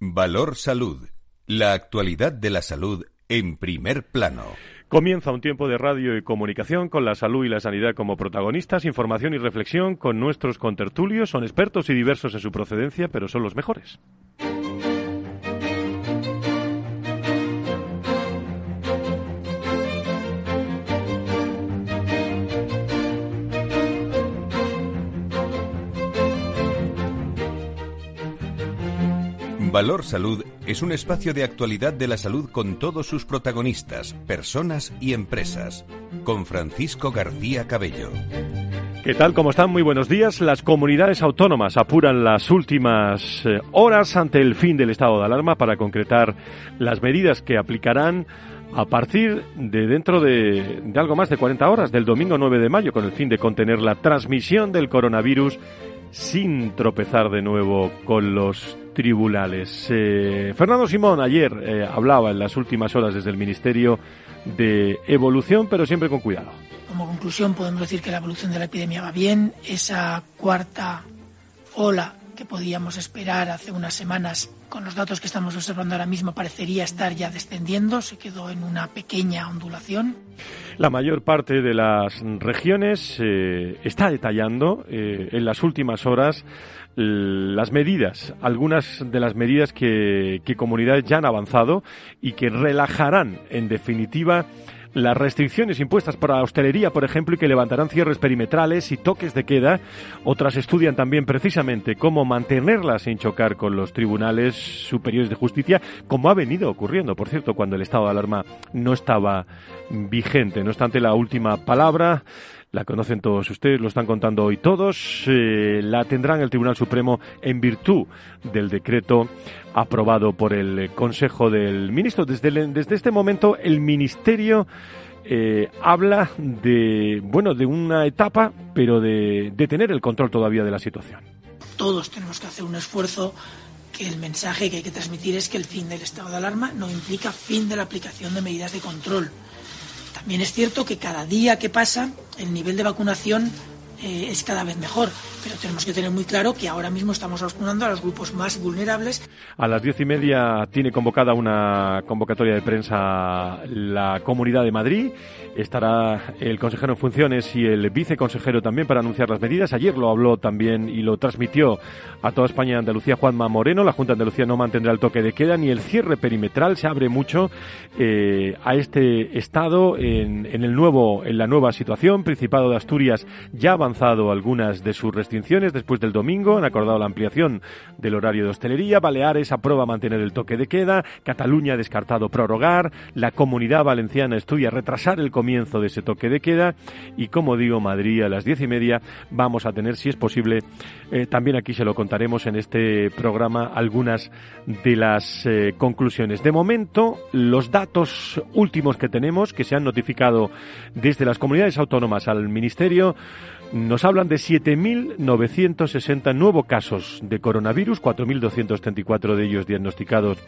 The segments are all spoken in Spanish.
Valor Salud. La actualidad de la salud en primer plano. Comienza un tiempo de radio y comunicación con la salud y la sanidad como protagonistas, información y reflexión con nuestros contertulios. Son expertos y diversos en su procedencia, pero son los mejores. Valor Salud es un espacio de actualidad de la salud con todos sus protagonistas, personas y empresas. Con Francisco García Cabello. ¿Qué tal? ¿Cómo están? Muy buenos días. Las comunidades autónomas apuran las últimas eh, horas ante el fin del estado de alarma para concretar las medidas que aplicarán a partir de dentro de, de, algo más de 40 horas, del domingo 9 de mayo, con el fin de contener la transmisión del coronavirus sin tropezar de nuevo con los tribunales. Eh, Fernando Simón ayer eh, hablaba en las últimas horas desde el Ministerio de evolución, pero siempre con cuidado. Como conclusión podemos decir que la evolución de la epidemia va bien. Esa cuarta ola que podíamos esperar hace unas semanas, con los datos que estamos observando ahora mismo, parecería estar ya descendiendo, se quedó en una pequeña ondulación. La mayor parte de las regiones eh, está detallando eh, en las últimas horas las medidas, algunas de las medidas que, que comunidades ya han avanzado y que relajarán, en definitiva, las restricciones impuestas para la hostelería, por ejemplo, y que levantarán cierres perimetrales y toques de queda. Otras estudian también precisamente cómo mantenerlas sin chocar con los tribunales superiores de justicia, como ha venido ocurriendo, por cierto, cuando el estado de alarma no estaba vigente. No obstante, la última palabra la conocen todos ustedes, lo están contando hoy todos, eh, la tendrán el Tribunal Supremo en virtud del decreto aprobado por el Consejo del Ministro. Desde, desde este momento el Ministerio eh, habla de, bueno, de una etapa, pero de, de tener el control todavía de la situación. Todos tenemos que hacer un esfuerzo que el mensaje que hay que transmitir es que el fin del estado de alarma no implica fin de la aplicación de medidas de control. También es cierto que cada día que pasa el nivel de vacunación eh, es cada vez mejor. Pero tenemos que tener muy claro que ahora mismo estamos vacunando a los grupos más vulnerables. A las diez y media tiene convocada una convocatoria de prensa la Comunidad de Madrid. Estará el consejero en funciones y el viceconsejero también para anunciar las medidas. Ayer lo habló también y lo transmitió a toda España Andalucía Juanma Moreno. La Junta de Andalucía no mantendrá el toque de queda ni el cierre perimetral. Se abre mucho eh, a este estado en, en, el nuevo, en la nueva situación. Principado de Asturias ya ha algunas de sus restricciones después del domingo. Han acordado la ampliación del horario de hostelería. Baleares aprueba mantener el toque de queda. Cataluña ha descartado prorrogar. La Comunidad Valenciana estudia retrasar el comienzo de ese toque de queda y como digo Madrid a las diez y media vamos a tener si es posible eh, también aquí se lo contaremos en este programa algunas de las eh, conclusiones de momento los datos últimos que tenemos que se han notificado desde las comunidades autónomas al ministerio nos hablan de 7.960 nuevos casos de coronavirus, 4.234 de ellos diagnosticados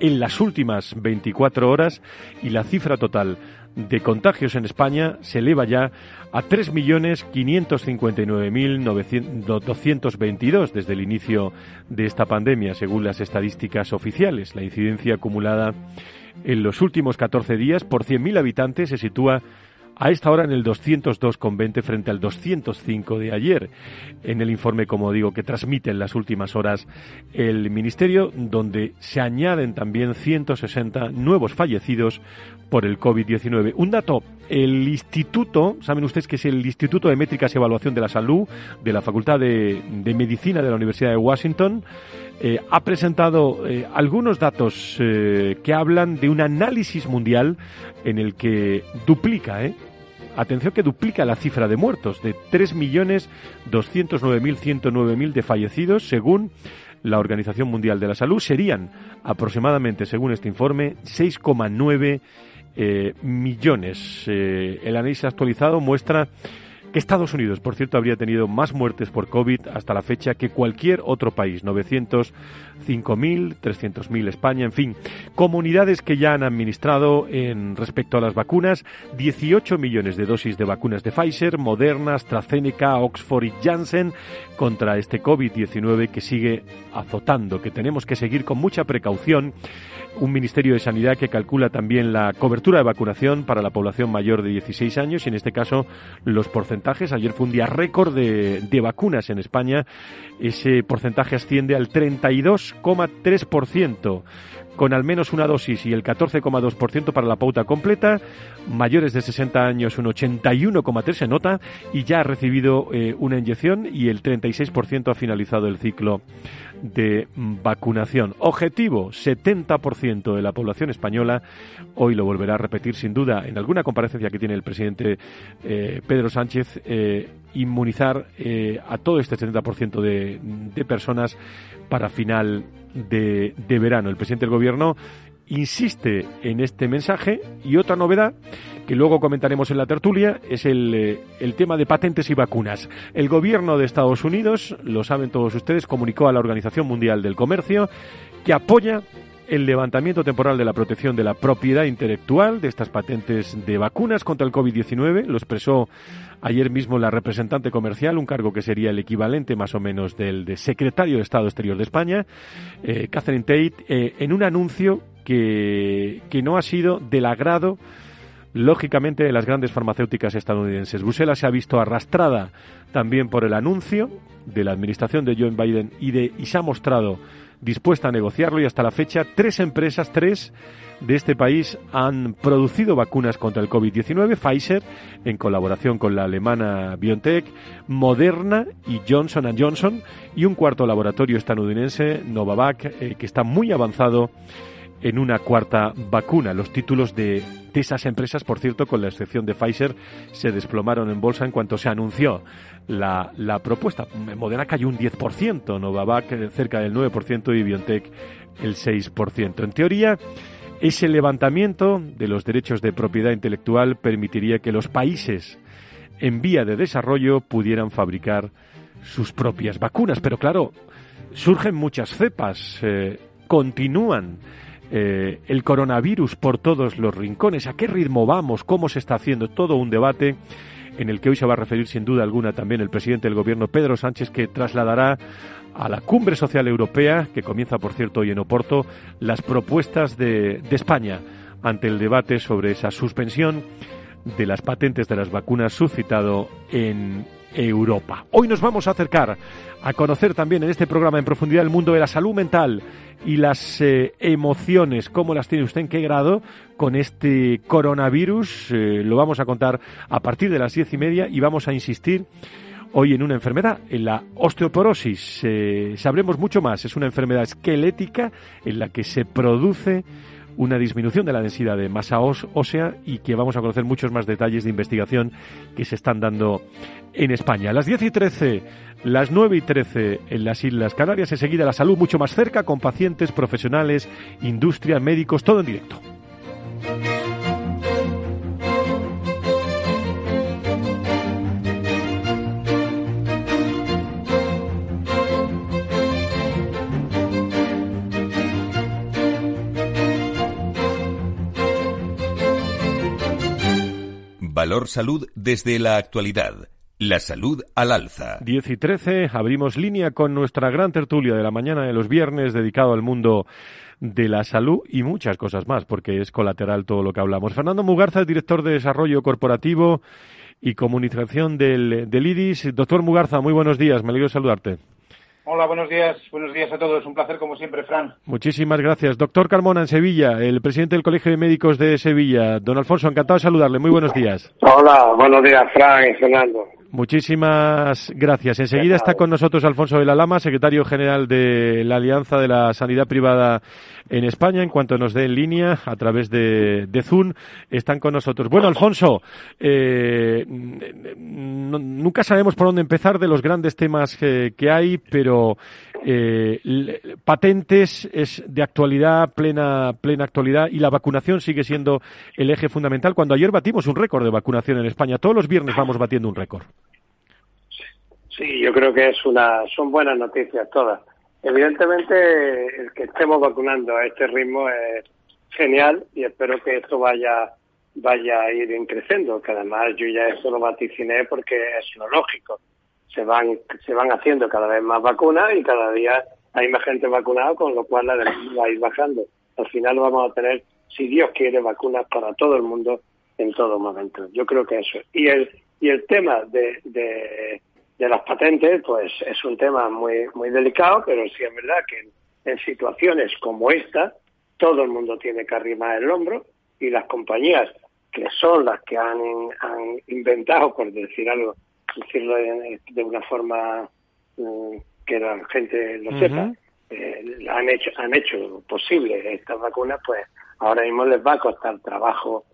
en las últimas 24 horas y la cifra total de contagios en España se eleva ya a 3.559.222 desde el inicio de esta pandemia, según las estadísticas oficiales. La incidencia acumulada en los últimos 14 días por 100.000 habitantes se sitúa a esta hora en el 202,20 frente al 205 de ayer, en el informe, como digo, que transmite en las últimas horas el Ministerio, donde se añaden también 160 nuevos fallecidos por el COVID-19. Un dato, el Instituto, saben ustedes que es el Instituto de Métricas y Evaluación de la Salud de la Facultad de, Medicina de la Universidad de Washington, eh, ha presentado eh, algunos datos eh, que hablan de un análisis mundial en el que duplica, ¿eh? Atención que duplica la cifra de muertos, de 3.209.109.000 de fallecidos, según la Organización Mundial de la Salud. Serían aproximadamente, según este informe, 6,9 millones. el análisis actualizado muestra que Estados Unidos, por cierto, habría tenido más muertes por COVID hasta la fecha que cualquier otro país. 905.000, 300.000 España, en fin. Comunidades que ya han administrado en respecto a las vacunas 18 millones de dosis de vacunas de Pfizer, Moderna, AstraZeneca, Oxford y Janssen contra este COVID-19 que sigue azotando, que tenemos que seguir con mucha precaución un Ministerio de Sanidad que calcula también la cobertura de vacunación para la población mayor de 16 años y en este caso los porcentajes. Ayer fue un día récord de, vacunas en España. Ese porcentaje asciende al 32,3% con al menos una dosis y el 14,2% para la pauta completa, mayores de 60 años un 81,3% se nota y ya ha recibido eh, una inyección y el 36% ha finalizado el ciclo de vacunación. Objetivo, 70% de la población española, hoy lo volverá a repetir sin duda en alguna comparecencia que tiene el presidente eh, Pedro Sánchez, eh, inmunizar a todo este 70% de, de personas para final de, verano. El presidente del gobierno insiste en este mensaje y otra novedad que luego comentaremos en la tertulia es el, eh, el, tema de patentes y vacunas. El gobierno de Estados Unidos, lo saben todos ustedes, comunicó a la Organización Mundial del Comercio que apoya el levantamiento temporal de la protección de la propiedad intelectual de estas patentes de vacunas contra el COVID-19. Lo expresó ayer mismo la representante comercial, un cargo que sería el equivalente más o menos del de secretario de Estado Exterior de España, eh, Catherine Tate, eh, en un anuncio que, que no ha sido del agrado lógicamente las grandes farmacéuticas estadounidenses. Bruselas se ha visto arrastrada también por el anuncio de la administración de Joe Biden y, de, y se ha mostrado dispuesta a negociarlo y hasta la fecha tres empresas, tres de este país han producido vacunas contra el COVID-19, Pfizer en colaboración con la alemana BioNTech, Moderna y Johnson Johnson y un cuarto laboratorio estadounidense, Novavax, eh, que está muy avanzado en una cuarta vacuna. Los títulos de, esas empresas, por cierto, con la excepción de Pfizer, se desplomaron en bolsa en cuanto se anunció la, la propuesta. Moderna cayó un 10%, Novavax cerca del 9% y BioNTech el 6%. En teoría, ese levantamiento de los derechos de propiedad intelectual permitiría que los países en vía de desarrollo pudieran fabricar sus propias vacunas. Pero claro, surgen muchas cepas, eh, continúan eh, el coronavirus por todos los rincones. ¿A qué ritmo vamos? ¿Cómo se está haciendo? Todo un debate en el que hoy se va a referir sin duda alguna también el presidente del gobierno Pedro Sánchez, que trasladará a la Cumbre Social Europea, que comienza por cierto hoy en Oporto, las propuestas de, de España ante el debate sobre esa suspensión de las patentes de las vacunas suscitado en Europa. Hoy nos vamos a acercar a conocer también en este programa en profundidad el mundo de la salud mental y las eh, emociones, cómo las tiene usted, en qué grado con este coronavirus. Eh, lo vamos a contar a partir de las diez y media y vamos a insistir hoy en una enfermedad, en la osteoporosis. Eh, sabremos mucho más. Es una enfermedad esquelética en la que se produce una disminución de la densidad de masa ósea y que vamos a conocer muchos más detalles de investigación que se están dando en España. las 10 y 13, las 9 y 13 en las Islas Canarias, enseguida la salud mucho más cerca con pacientes, profesionales, industria, médicos, todo en directo. Valor Salud desde la actualidad. La salud al alza. 10 y 13, abrimos línea con nuestra gran tertulia de la mañana de los viernes dedicado al mundo de la salud y muchas cosas más, porque es colateral todo lo que hablamos. Fernando Mugarza, director de Desarrollo Corporativo y Comunicación del, del IDIS. Doctor Mugarza, muy buenos días, me alegro de saludarte. Hola, buenos días. Buenos días a todos. Un placer como siempre, Fran. Muchísimas gracias. Doctor Carmona, en Sevilla, el presidente del Colegio de Médicos de Sevilla. Don Alfonso, encantado de saludarle. Muy buenos días. Hola, buenos días, Fran y Fernando. Muchísimas gracias. Enseguida está con nosotros Alfonso de la Lama, secretario general de la Alianza de la Sanidad Privada en España. En cuanto nos dé en línea a través de, Zoom, están con nosotros. Bueno, Alfonso, eh, nunca sabemos por dónde empezar de los grandes temas que hay, pero eh, patentes es de actualidad, plena, plena actualidad, y la vacunación sigue siendo el eje fundamental. Cuando ayer batimos un récord de vacunación en España, todos los viernes vamos batiendo un récord. Sí, yo creo que es una, son buenas noticias todas. Evidentemente, el que estemos vacunando a este ritmo es genial y espero que esto vaya vaya a ir creciendo, que además yo ya eso lo vaticiné porque es lo lógico. Se van, se van haciendo cada vez más vacunas y cada día hay más gente vacunada, con lo cual la demanda va a ir bajando. Al final vamos a tener, si Dios quiere, vacunas para todo el mundo en todo momento. Yo creo que eso. Y el, y el tema de, de, las patentes, pues es un tema muy, muy delicado, pero sí es verdad que en, situaciones como esta, todo el mundo tiene que arrimar el hombro y las compañías que son las que han, han inventado, por decir algo, decirlo de, una forma mm, que la gente lo sepa, eh, han hecho han hecho posible estas vacunas, pues ahora mismo les va a costar trabajo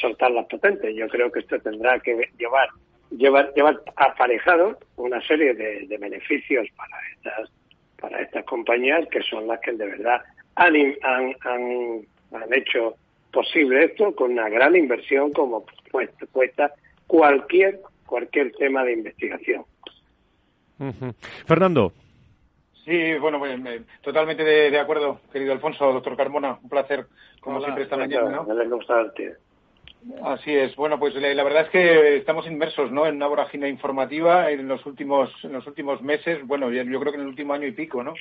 soltar las patentes. Yo creo que esto tendrá que llevar llevar, llevar aparejado una serie de, beneficios para estas para estas compañías que son las que de verdad han, han, han, han hecho posible esto con una gran inversión como cuesta cualquier cualquier tema de investigación. Fernando. Sí, bueno, pues, eh, totalmente de, acuerdo, querido Alfonso, doctor Carmona, un placer, como siempre, esta mañana. ¿no? Así es. Bueno, pues la, verdad es que estamos inmersos, ¿no? En una vorágine informativa en los últimos en los últimos meses. Bueno, yo creo que en el último año y pico, ¿no?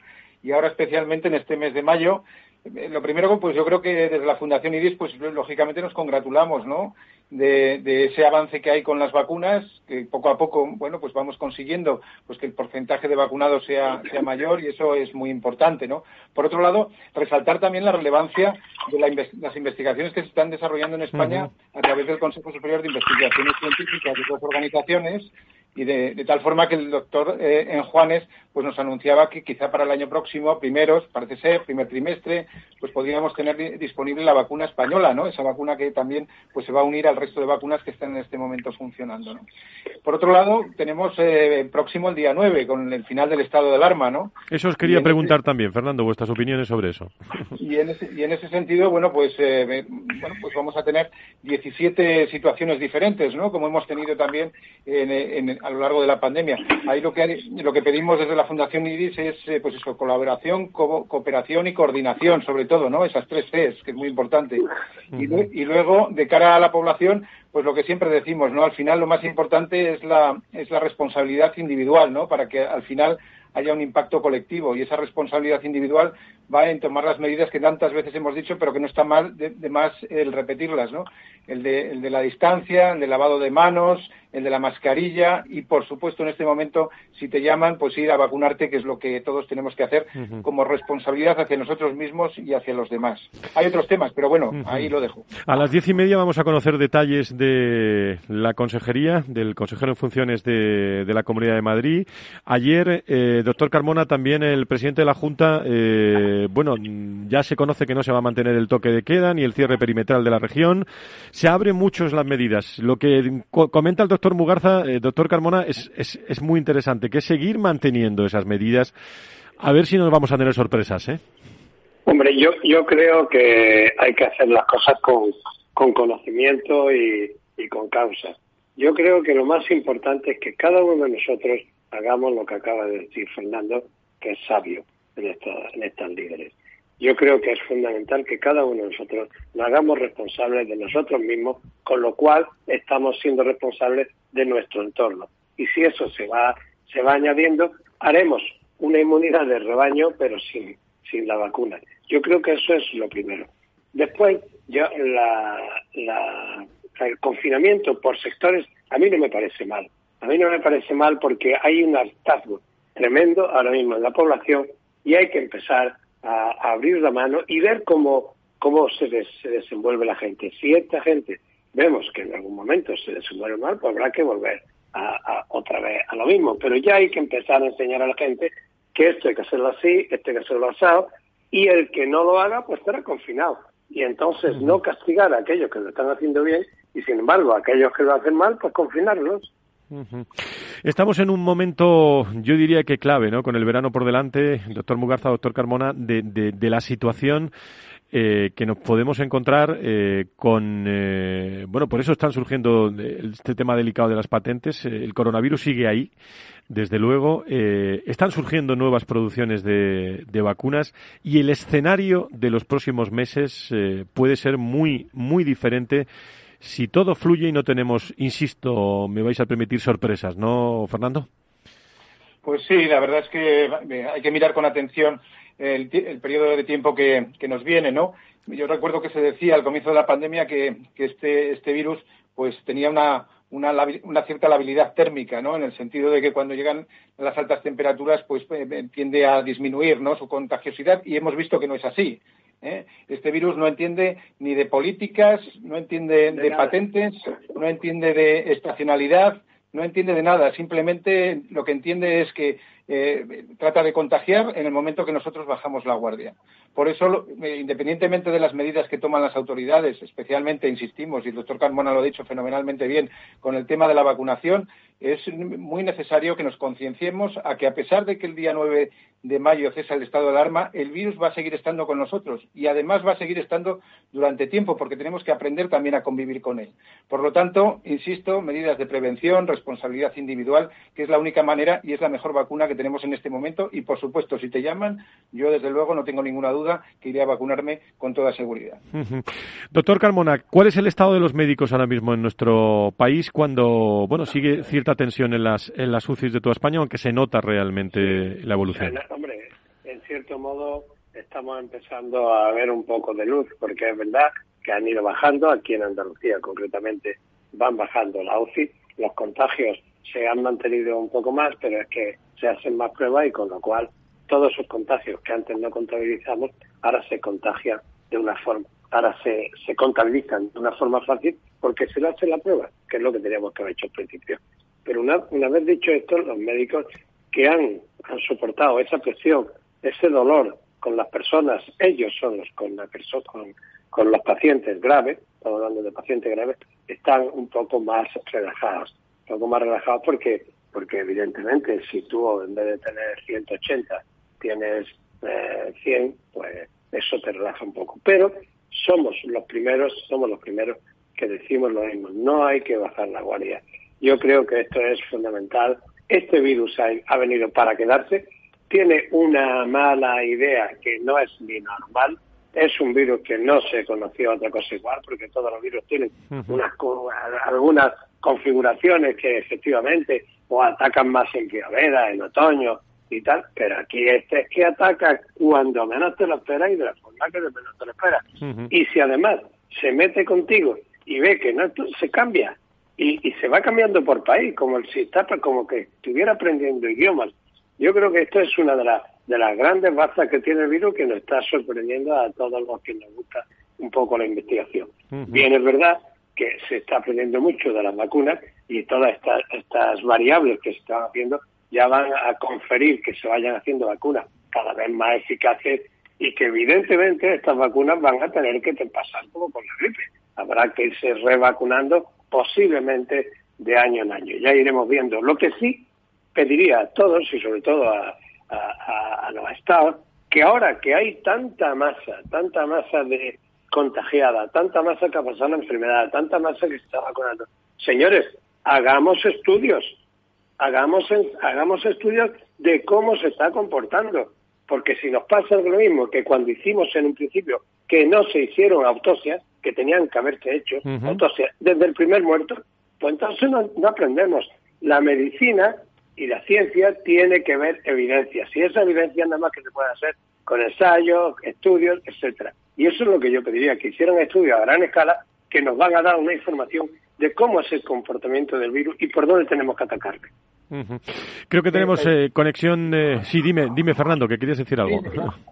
Y ahora especialmente en este mes de mayo, eh, lo primero, pues yo creo que desde la Fundación IRIS, pues lógicamente nos congratulamos, ¿no? De, ese avance que hay con las vacunas, que poco a poco, bueno, pues vamos consiguiendo, pues que el porcentaje de vacunados sea, sea mayor y eso es muy importante, ¿no? Por otro lado, resaltar también la relevancia de las investigaciones que se están desarrollando en España a través del Consejo Superior de Investigaciones Científicas de otras organizaciones y de, tal forma que el doctor eh, en Juanes pues nos anunciaba que quizá para el año próximo, primeros, parece ser, primer trimestre, pues podríamos tener disponible la vacuna española, ¿no? Esa vacuna que también pues se va a unir al resto de vacunas que están en este momento funcionando, ¿no? Por otro lado, tenemos eh, próximo el día 9 con el final del estado de alarma, ¿no? Eso os quería preguntar también, Fernando, vuestras opinioes sobre eso. Y en ese, y en ese sentido, bueno, pues eh, bueno, pues vamos a tener 17 situaciones diferentes, ¿no? Como hemos tenido también en, a lo largo de la pandemia. Ahí lo que lo que pedimos desde la Fundación IRIS es, eh, pues eso, colaboración, cooperación y coordinación, sobre todo, ¿no? Esas tres Cs, que es muy importante. y, y, luego, de cara a la población, pues lo que siempre decimos, ¿no? Al final lo más importante es la, es la responsabilidad individual, ¿no? Para que al final haya un impacto colectivo y esa responsabilidad individual va en tomar las medidas que tantas veces hemos dicho, pero que no está mal de, más el repetirlas, ¿no? El de, el de la distancia, el de lavado de manos, el de la mascarilla y, por supuesto, en este momento, si te llaman, pues ir a vacunarte, que es lo que todos tenemos que hacer como responsabilidad hacia nosotros mismos y hacia los demás. Hay otros temas, pero bueno, ahí lo dejo. A las diez y media vamos a conocer detalles de la consejería, del consejero en funciones de, la Comunidad de Madrid. Ayer, eh, doctor Carmona, también el presidente de la Junta, eh, bueno, ya se conoce que no se va a mantener el toque de queda ni el cierre perimetral de la región. Se abren muchos las medidas. Lo que comenta el doctor Mugarza, eh, doctor Carmona, es, es, es, muy interesante, que seguir manteniendo esas medidas. A ver si nos vamos a tener sorpresas, ¿eh? Hombre, yo, yo creo que hay que hacer las cosas con, con conocimiento y, y con causa. Yo creo que lo más importante es que cada uno de nosotros hagamos lo que acaba de decir Fernando, que es sabio en, esta, en estas líderes yo creo que es fundamental que cada uno de nosotros nos hagamos responsables de nosotros mismos, con lo cual estamos siendo responsables de nuestro entorno. Y si eso se va, se va añadiendo, haremos una inmunidad de rebaño, pero sin, sin la vacuna. Yo creo que eso es lo primero. Después, la, el confinamiento por sectores, a mí no me parece mal. A mí no me parece mal porque hay un hartazgo tremendo ahora mismo en la población y hay que empezar a, abrir la mano y ver cómo, cómo se, desenvuelve la gente. Si esta gente vemos que en algún momento se desenvuelve mal, pues habrá que volver a, otra vez a lo mismo. Pero ya hay que empezar a enseñar a la gente que esto hay que hacerlo así, esto hay que hacerlo asado, y el que no lo haga, pues estará confinado. Y entonces no castigar a aquellos que lo están haciendo bien, y sin embargo a aquellos que lo hacen mal, pues confinarlos. Estamos en un momento, yo diría que clave, ¿no? Con el verano por delante, doctor Mugarza, doctor Carmona, de, de, la situación eh, que nos podemos encontrar eh, con, eh, bueno, por eso están surgiendo este tema delicado de las patentes. el coronavirus sigue ahí, desde luego. están surgiendo nuevas producciones de, de, vacunas y el escenario de los próximos meses puede ser muy, muy diferente si todo fluye y no tenemos, insisto, me vais a permitir sorpresas, ¿no, Fernando? Pues sí, la verdad es que eh, hay que mirar con atención el, periodo de tiempo que, nos viene, ¿no? Yo recuerdo que se decía al comienzo de la pandemia que, este, este virus pues tenía una, cierta labilidad térmica, ¿no? En el sentido de que cuando llegan las altas temperaturas, pues eh, tiende a disminuir. Su contagiosidad y hemos visto que no es así. ¿Eh? Este virus no entiende ni de políticas, no entiende de, patentes, no entiende de estacionalidad, no entiende de nada. Simplemente lo que entiende es que eh, trata de contagiar en el momento que nosotros bajamos la guardia. Por eso, eh, independientemente de las medidas que toman las autoridades, especialmente, insistimos, y el doctor Carmona lo ha dicho fenomenalmente bien, con el tema de la vacunación, es muy necesario que nos concienciemos a que, a pesar de que el día 9 de mayo cesa el estado de alarma, el virus va a seguir estando con nosotros y además va a seguir estando durante tiempo porque tenemos que aprender también a convivir con él. Por lo tanto, insisto, medidas de prevención, responsabilidad individual, que es la única manera y es la mejor vacuna que tenemos en este momento y, por supuesto, si te llaman, yo desde luego no tengo ninguna duda que iré a vacunarme con toda seguridad. Doctor Carmona, ¿cuál es el estado de los médicos ahora mismo en nuestro país cuando, bueno, sigue cierta tensión en las, en las UCIs de toda España, aunque se nota realmente la evolución? Hombre, en cierto modo estamos empezando a ver un poco de luz, porque es verdad que han ido bajando, aquí en Andalucía concretamente van bajando la UCI, los contagios se han mantenido un poco más, pero es que se hacen más pruebas y con lo cual todos esos contagios que antes no contabilizamos ahora se contagian de una forma, ahora se, se contabilizan de una forma fácil porque se le hace la prueba, que es lo que teníamos que haber hecho al principio. Pero una, una vez dicho esto, los médicos que han, han soportado esa presión, ese dolor con las personas, ellos son los con la con los pacientes graves, estamos hablando de pacientes graves, están un poco más relajados, poco más relajados porque porque evidentemente si tú en vez de tener 180 tienes eh, 100, pues eso te relaja un poco. Pero somos los primeros, somos los primeros que decimos lo mismo, no hay que bajar la guardia. Yo creo que esto es fundamental. Este virus ha, venido para quedarse, tiene una mala idea que no es ni normal, es un virus que no se conoció otra cosa igual, porque todos los virus tienen unas, algunas configuraciones que efectivamente o atacan más en primavera, en otoño y tal, pero aquí este es que ataca cuando menos te lo esperas y de la forma que menos te lo esperas. Y si además se mete contigo y ve que no se cambia y, y se va cambiando por país, como si está como que estuviera aprendiendo idiomas. Yo creo que esto es una de las de las grandes bazas que tiene el virus que nos está sorprendiendo a todos los que nos gusta un poco la investigación. Bien, es verdad que se está aprendiendo mucho de las vacunas y todas estas, estas variables que se están haciendo ya van a conferir que se vayan haciendo vacunas cada vez más eficaces y que evidentemente estas vacunas van a tener que pasar como con la gripe. Habrá que irse revacunando posiblemente de año en año. Ya iremos viendo. Lo que sí pediría a todos y sobre todo a, a los estados que ahora que hay tanta masa, tanta masa de, contagiada, tanta masa que ha pasado la enfermedad, tanta masa que se está vacunando. Señores, hagamos estudios, hagamos, hagamos estudios de cómo se está comportando, porque si nos pasa lo mismo que cuando hicimos en un principio que no se hicieron autopsias, que tenían que haberse hecho autopsias desde el primer muerto, pues entonces no, no aprendemos. La medicina y la ciencia tiene que ver evidencias, y esa evidencia nada más que se puede hacer con ensayos, estudios, etcétera. Y eso es lo que yo pediría, que hicieran estudios a gran escala que nos van a dar una información de cómo es el comportamiento del virus y por dónde tenemos que atacarle. Creo que tenemos eh, conexión. Eh, sí, dime, dime, Fernando, que querías decir algo.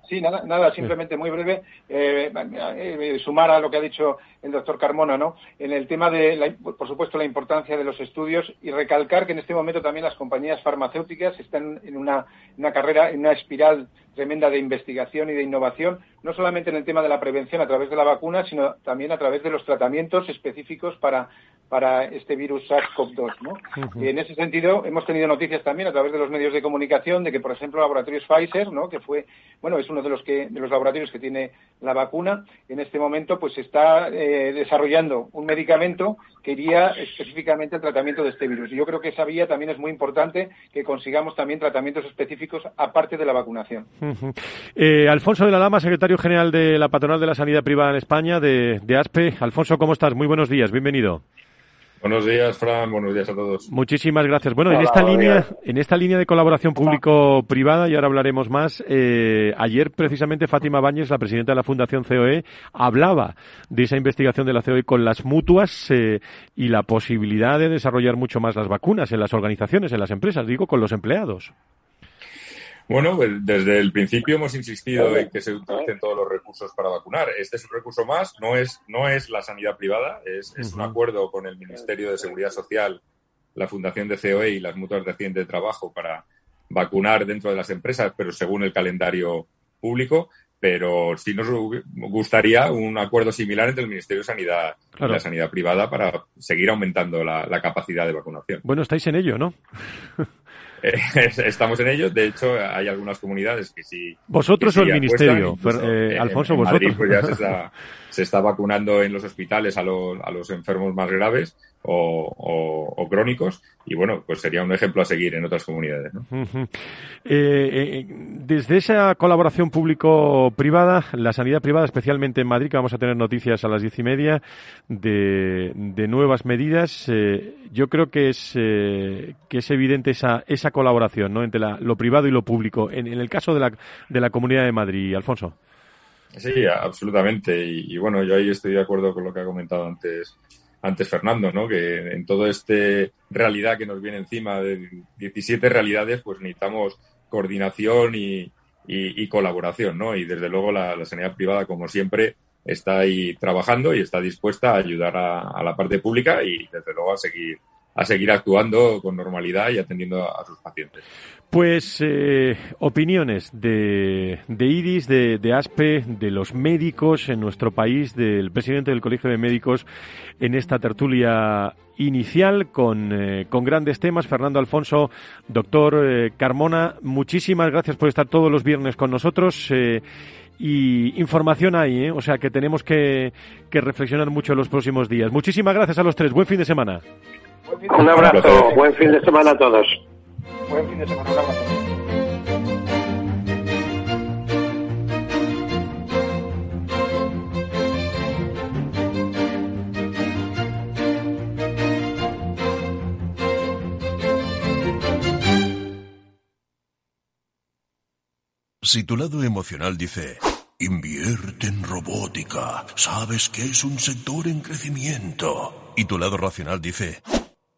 Sí, nada, nada, simplemente muy breve, eh, eh, sumar a lo que ha dicho el doctor Carmona, ¿no? En el tema de, por supuesto, la importancia de los estudios y recalcar que en este momento también las compañías farmacéuticas están en una, una carrera, en una espiral tremenda de investigación y de innovación, no solamente en el tema de la prevención a través de la vacuna, sino también a través de los tratamientos específicos para para este virus SARS-CoV-2. ¿no? Y en ese sentido hemos tenido noticias también a través de los medios de comunicación de que, por ejemplo, laboratorios Pfizer, ¿no? que fue, bueno, es uno de los que de los laboratorios que tiene la vacuna, en este momento pues está eh, desarrollando un medicamento que iría específicamente al tratamiento de este virus. Y yo creo que esa vía también es muy importante que consigamos también tratamientos específicos aparte de la vacunación. Eh, Alfonso de la Lama, secretario general de la Patronal de la Sanidad Privada en España, de, de ASPE. Alfonso, ¿cómo estás? Muy buenos días, bienvenido. Buenos días, Fran. Buenos días a todos. Muchísimas gracias. Bueno, en esta línea, en esta línea de colaboración público-privada, y ahora hablaremos más. Eh, ayer, precisamente, Fátima Báñez, la presidenta de la Fundación COE, hablaba de esa investigación de la COE con las mutuas eh, y la posibilidad de desarrollar mucho más las vacunas en las organizaciones, en las empresas, digo, con los empleados. Bueno, pues, desde el principio hemos insistido en que se utilicen todos los recursos para vacunar. Este es un recurso más, no es, no es la sanidad privada, es, un acuerdo con el Ministerio de Seguridad Social, la Fundación de COE y las mutuas de de trabajo para vacunar dentro de las empresas, pero según el calendario público. Pero sí nos gustaría un acuerdo similar entre el Ministerio de Sanidad y la sanidad privada para seguir aumentando la, la capacidad de vacunación. Bueno, estáis en ello, ¿no? estamos en ello. De hecho, hay algunas comunidades que sí. Vosotros o el ministerio, eh, Alfonso, vosotros. pues ya se está, se está, vacunando en los hospitales a los, a los enfermos más graves o, crónicos y bueno, pues sería un ejemplo a seguir en otras comunidades. Eh, eh, desde esa colaboración público-privada, la sanidad privada, especialmente en Madrid, que vamos a tener noticias a las diez y media de, nuevas medidas, eh, yo creo que es, que es evidente esa, esa colaboración ¿no? entre lo privado y lo público. En, el caso de la, de la Comunidad de Madrid, Alfonso. Sí, absolutamente. y, bueno, yo ahí estoy de acuerdo con lo que ha comentado antes antes Fernando, ¿no? Que en toda esta realidad que nos viene encima de 17 realidades, pues necesitamos coordinación y, colaboración, ¿no? Y desde luego la, sanidad privada, como siempre, está ahí trabajando y está dispuesta a ayudar a, la parte pública y desde luego a seguir a seguir actuando con normalidad y atendiendo a sus pacientes. Pues eh, opiniones de, de IDIS, de, de, ASPE, de los médicos en nuestro país, del presidente del Colegio de Médicos en esta tertulia inicial con, eh, con grandes temas. Fernando Alfonso, doctor eh, Carmona, muchísimas gracias por estar todos los viernes con nosotros. y información hay, o sea que tenemos que, que reflexionar mucho en los próximos días. Muchísimas gracias a los tres. Buen fin de semana. Un abrazo. Buen fin de semana a todos. Buen fin de semana. Un abrazo. Si tu lado emocional dice, invierte en robótica, sabes que es un sector en crecimiento, y tu lado racional dice,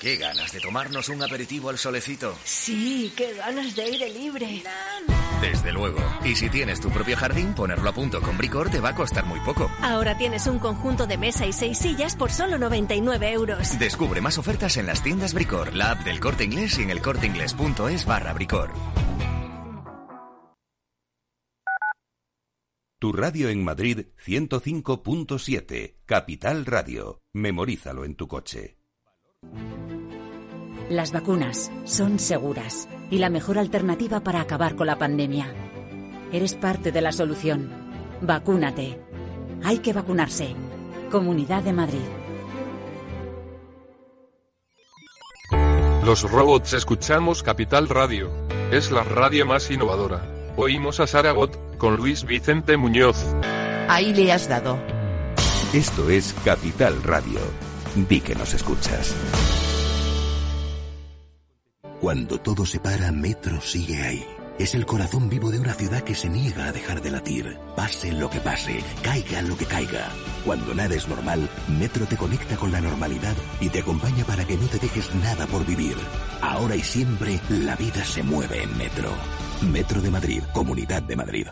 Qué ganas de tomarnos un aperitivo al solecito. Sí, qué ganas de aire libre. Desde luego. Y si tienes tu propio jardín, ponerlo a punto con Bricor te va a costar muy poco. Ahora tienes un conjunto de mesa y seis sillas por solo 99 euros. Descubre más ofertas en las tiendas Bricor, la app del Corte Inglés y en elcorteinglés.es barra Bricor. Tu radio en Madrid 105.7, Capital Radio. Memorízalo en tu coche. Las vacunas son seguras y la mejor alternativa para acabar con la pandemia. Eres parte de la solución. Vacúnate. Hay que vacunarse. Comunidad de Madrid. Los robots escuchamos Capital Radio. Es la radio más innovadora. Oímos a Saragot, con Luis Vicente Muñoz. Ahí le has dado. Esto es Capital Radio. Di que nos escuchas. Cuando todo se para, Metro sigue ahí. Es el corazón vivo de una ciudad que se niega a dejar de latir. Pase lo que pase, caiga lo que caiga. Cuando nada es normal, Metro te conecta con la normalidad y te acompaña para que no te dejes nada por vivir. Ahora y siempre, la vida se mueve en Metro. Metro de Madrid, Comunidad de Madrid.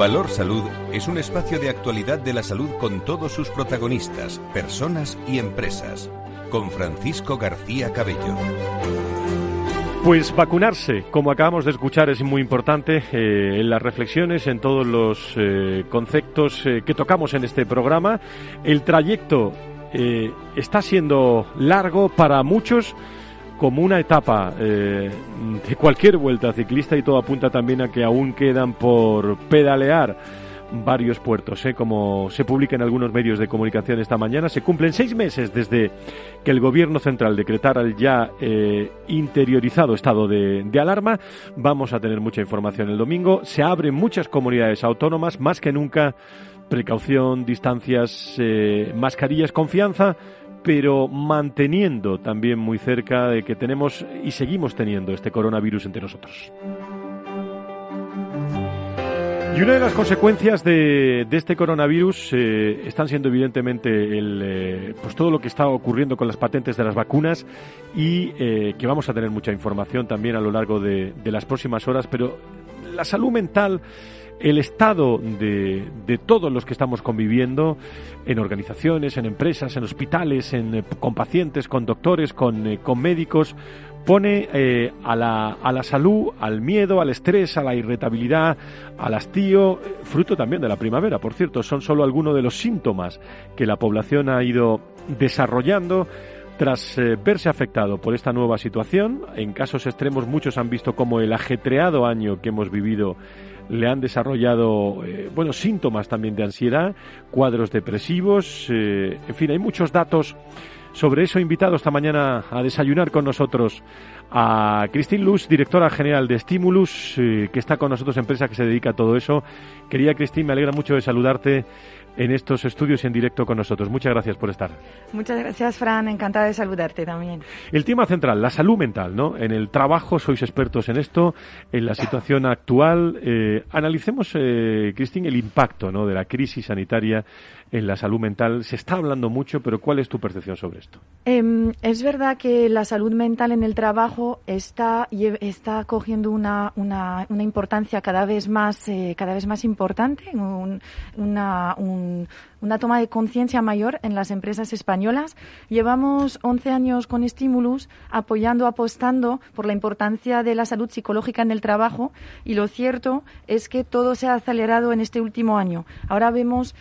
Valor Salud es un espacio de actualidad de la salud con todos sus protagonistas, personas y empresas. Con Francisco García Cabello. Pues vacunarse, como acabamos de escuchar, es muy importante eh, en las reflexiones, en todos los eh, conceptos eh, que tocamos en este programa. El trayecto está siendo largo para muchos como una etapa eh, de cualquier vuelta ciclista y todo apunta también a que aún quedan por pedalear varios puertos, ¿eh? como se publica en algunos medios de comunicación esta mañana. Se cumplen seis meses desde que el Gobierno central decretara el ya eh, interiorizado estado de, alarma. Vamos a tener mucha información el domingo. Se abren muchas comunidades autónomas, más que nunca. Precaución, distancias, eh, mascarillas, confianza pero manteniendo también muy cerca de que tenemos y seguimos teniendo este coronavirus entre nosotros. Y una de las consecuencias de, este coronavirus eh, están siendo evidentemente el, eh, pues todo lo que está ocurriendo con las patentes de las vacunas y eh, que vamos a tener mucha información también a lo largo de, de las próximas horas, pero la salud mental el estado de, todos los que estamos conviviendo en organizaciones, en empresas, en hospitales, en, eh, con pacientes, con doctores, con, eh, con médicos, pone eh, a, la, a, la, salud, al miedo, al estrés, a la irritabilidad, al hastío, fruto también de la primavera, por cierto, son solo algunos de los síntomas que la población ha ido desarrollando. Tras verse afectado por esta nueva situación, en casos extremos muchos han visto como el ajetreado año que hemos vivido le han desarrollado eh, bueno síntomas también de ansiedad, cuadros depresivos, eh, en fin, hay muchos datos sobre eso. Invitado esta mañana a desayunar con nosotros a Cristín Luz, directora general de Stimulus, eh, que está con nosotros, empresa que se dedica a todo eso. Quería Cristín, me alegra mucho de saludarte en estos estudios en directo con nosotros. Muchas gracias por estar. Muchas gracias, Fran. Encantada de saludarte también. El tema central, la salud mental, ¿no? En el trabajo sois expertos en esto, en la situación actual. Eh, analicemos, eh, Cristín, el impacto ¿no? de la crisis sanitaria en la salud mental. Se está hablando mucho, pero ¿cuál es tu percepción sobre esto? Em, es verdad que la salud mental en el trabajo está, está cogiendo una, una, una importancia cada vez más, eh, cada vez más importante, una, una toma de conciencia mayor en las empresas españolas. Llevamos 11 años con Stimulus apoyando, apostando por la importancia de la salud psicológica en el trabajo y lo cierto es que todo se ha acelerado en este último año. Ahora vemos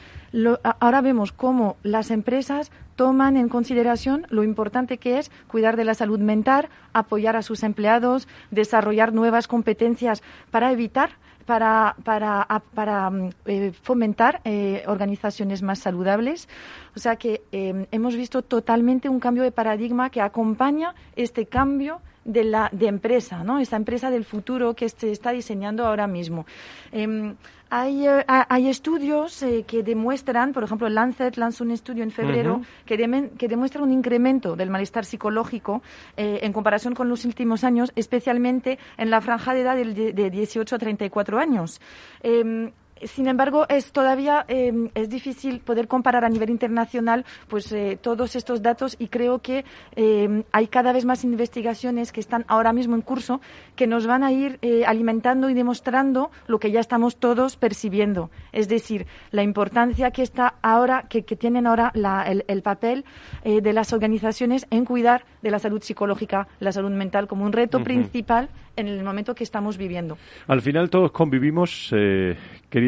ahora vemos cómo las empresas toman en consideración lo importante que es cuidar de la salud mental, apoyar a sus empleados, desarrollar nuevas competencias para evitar para, para, para mm, eh, fomentar eh, organizaciones más saludables. O sea que eh, hemos visto totalmente un cambio de paradigma que acompaña este cambio de la de empresa, ¿no? Esta empresa del futuro que se está diseñando ahora mismo. Em, hay, eh, hay, estudios eh, que demuestran, por ejemplo, Lancet lanzó un estudio en febrero que, que, demuestra un incremento del malestar psicológico eh, en comparación con los últimos años, especialmente en la franja de edad de, de 18 a 34 años. Em, sin embargo, es todavía em, es difícil poder comparar a nivel internacional pues eh, todos estos datos y creo que em, hay cada vez más investigaciones que están ahora mismo en curso que nos van a ir eh, alimentando y demostrando lo que ya estamos todos percibiendo, es decir, la importancia que está ahora que, tienen ahora el, papel eh, de las organizaciones en cuidar de la salud psicológica, la salud mental como un reto principal en el momento que estamos viviendo. Al final todos convivimos, eh,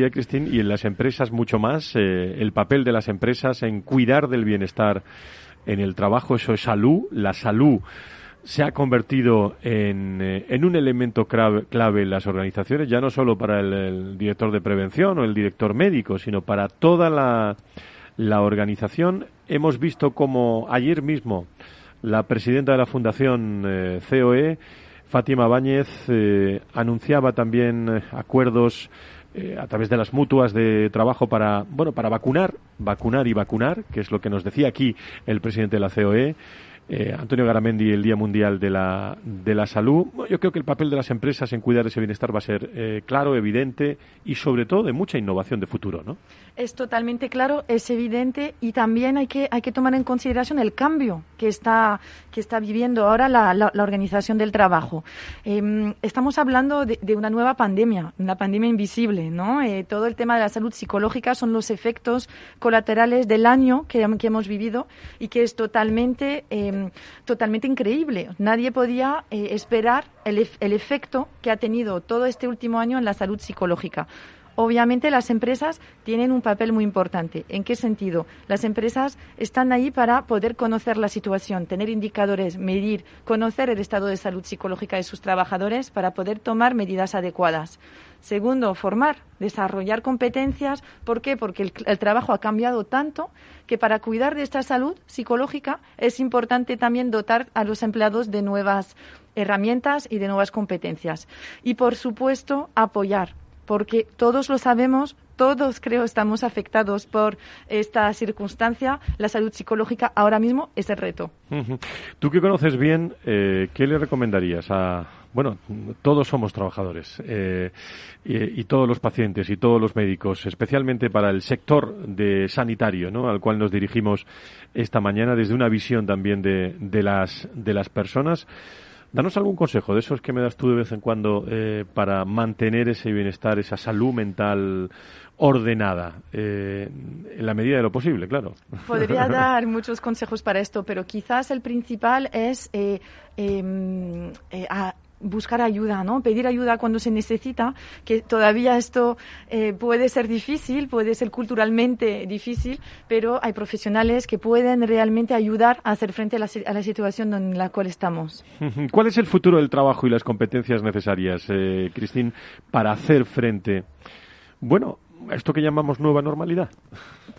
Cristín, y en las empresas mucho más, eh, el papel de las empresas en cuidar del bienestar en el trabajo, eso es salud, la salud se ha convertido en, eh, en un elemento clave, en las organizaciones, ya no solo para el, director de prevención o el director médico, sino para toda la, la organización. Hemos visto como ayer mismo la presidenta de la Fundación eh, COE, Fátima Báñez, anunciaba también eh, a través de las mutuas de trabajo para, bueno, para vacunar, vacunar y vacunar, que es lo que nos decía aquí el presidente de la COE. Eh, Antonio Garamendi, el Día Mundial de la, de la Salud. yo creo que el papel de las empresas en cuidar ese bienestar va a ser eh, claro, evidente y sobre todo de mucha innovación de futuro, ¿no? Es totalmente claro, es evidente y también hay que, hay que tomar en consideración el cambio que está, que está viviendo ahora la, la, organización del trabajo. Em, estamos hablando de, una nueva pandemia, una pandemia invisible, ¿no? Eh, todo el tema de la salud psicológica son los efectos colaterales del año que, que hemos vivido y que es totalmente em, totalmente increíble. Nadie podía eh, esperar el, el efecto que ha tenido todo este último año en la salud psicológica. Obviamente las empresas tienen un papel muy importante. ¿En qué sentido? Las empresas están ahí para poder conocer la situación, tener indicadores, medir, conocer el estado de salud psicológica de sus trabajadores para poder tomar medidas adecuadas. Segundo, formar, desarrollar competencias. ¿Por qué? Porque el, trabajo ha cambiado tanto que para cuidar de esta salud psicológica es importante también dotar a los empleados de nuevas herramientas y de nuevas competencias. Y, por supuesto, apoyar, porque todos lo sabemos, todos creo estamos afectados por esta circunstancia. La salud psicológica ahora mismo es el reto. Tú que conoces bien, eh, ¿qué le recomendarías a, bueno, todos somos trabajadores eh, y, todos los pacientes y todos los médicos, especialmente para el sector de sanitario, ¿no? Al cual nos dirigimos esta mañana desde una visión también de, de las de las personas. Danos algún consejo de esos que me das tú de vez en cuando eh, para mantener ese bienestar, esa salud mental ordenada, eh, en la medida de lo posible, claro. Podría dar muchos consejos para esto, pero quizás el principal es eh, em, buscar ayuda, ¿no? Pedir ayuda cuando se necesita, que todavía esto eh, puede ser difícil, puede ser culturalmente difícil, pero hay profesionales que pueden realmente ayudar a hacer frente a la, a la situación en la cual estamos. ¿Cuál es el futuro del trabajo y las competencias necesarias, eh, Cristín, para hacer frente, bueno, esto que llamamos nueva normalidad?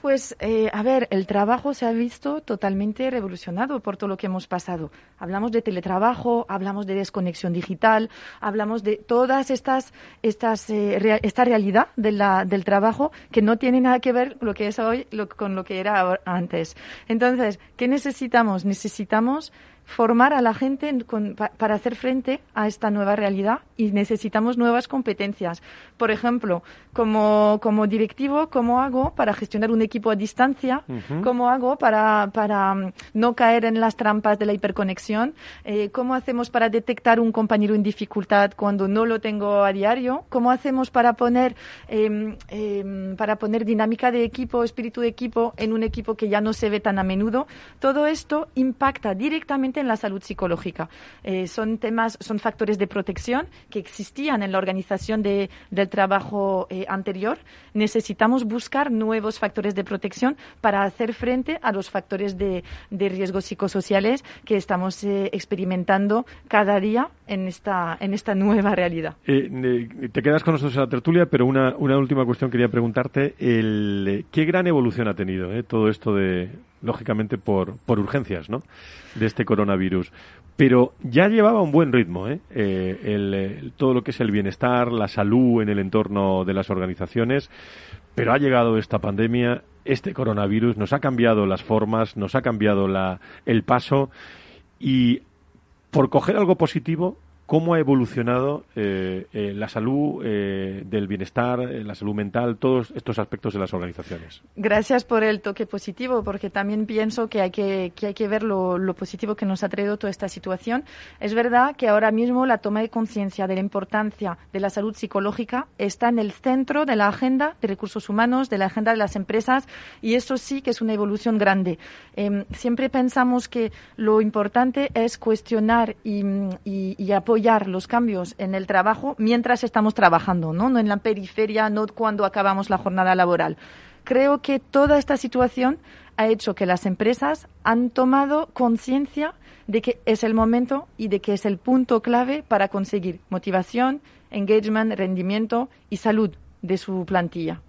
Pues, eh, a ver, el trabajo se ha visto totalmente revolucionado por todo lo que hemos pasado. Hablamos de teletrabajo, hablamos de desconexión digital, hablamos de todas estas, estas eh, esta realidad de del trabajo que no tiene nada que ver lo que es hoy con lo que era antes. Entonces, ¿qué necesitamos? Necesitamos formar a la gente para hacer frente a esta nueva realidad y necesitamos nuevas competencias. Por ejemplo, como, como directivo, ¿cómo hago para gestionar un equipo a distancia? ¿Cómo hago para, para mm, no caer en las trampas de la hiperconexión? Eh, ¿Cómo hacemos para detectar un compañero en dificultad cuando no lo tengo a diario? ¿Cómo hacemos para poner, em, em, para poner dinámica de equipo, espíritu de equipo en un equipo que ya no se ve tan a menudo? Todo esto impacta directamente en la salud psicológica. Eh, son temas, son factores de protección que existían en la organización de, del trabajo eh, anterior. Necesitamos buscar nuevos factores de protección para hacer frente a los factores de, de riesgos psicosociales que estamos eh, experimentando cada día en esta, en esta nueva realidad. te quedas con nosotros en la tertulia, pero una, una última cuestión quería preguntarte. El, ¿Qué gran evolución ha tenido todo esto de, lógicamente, por, por urgencias, ¿no? de este coronavirus. Pero ya llevaba un buen ritmo, ¿eh? eh el, todo lo que es el bienestar, la salud en el entorno de las organizaciones. Pero ha llegado esta pandemia, este coronavirus, nos ha cambiado las formas, nos ha cambiado la, el paso y por coger algo positivo, cómo ha evolucionado eh, eh, la salud eh, del bienestar, la salud mental, todos estos aspectos de las organizaciones. Gracias por el toque positivo, porque también pienso que hay que, que hay que ver lo, positivo que nos ha traído toda esta situación. Es verdad que ahora mismo la toma de conciencia de la importancia de la salud psicológica está en el centro de la agenda de recursos humanos, de la agenda de las empresas, y eso sí que es una evolución grande. Em, siempre pensamos que lo importante es cuestionar y, y, y apoyar apoyar los cambios en el trabajo mientras estamos trabajando, ¿no? No en la periferia, no cuando acabamos la jornada laboral. Creo que toda esta situación ha hecho que las empresas han tomado conciencia de que es el momento y de que es el punto clave para conseguir motivación, engagement, rendimiento y salud de su plantilla.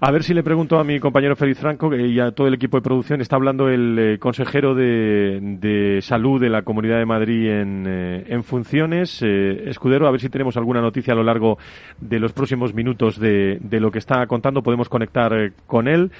A ver si le pregunto a mi compañero Félix Franco y a todo el equipo de producción. Está hablando el eh, consejero de, salud de la Comunidad de Madrid en, eh, funciones. Eh, Escudero, a ver si tenemos alguna noticia a lo largo de los próximos minutos de, lo que está contando. Podemos conectar con él.